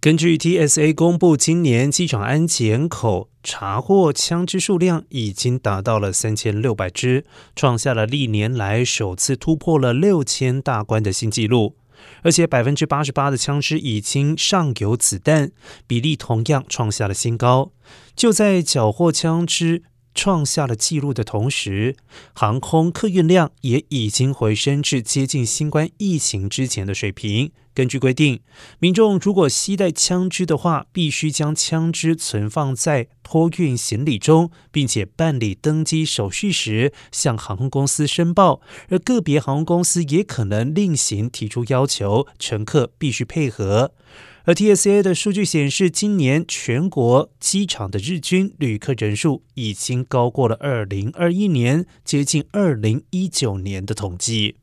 根据 TSA 公布，今年机场安检口查获枪支数量已经达到了三千六百支，创下了历年来首次突破了六千大关的新纪录。而且百分之八十八的枪支已经上有子弹，比例同样创下了新高。就在缴获枪支。创下了纪录的同时，航空客运量也已经回升至接近新冠疫情之前的水平。根据规定，民众如果携带枪支的话，必须将枪支存放在托运行李中，并且办理登机手续时向航空公司申报。而个别航空公司也可能另行提出要求，乘客必须配合。而 TSA 的数据显示，今年全国机场的日均旅客人数已经高过了二零二一年，接近二零一九年的统计。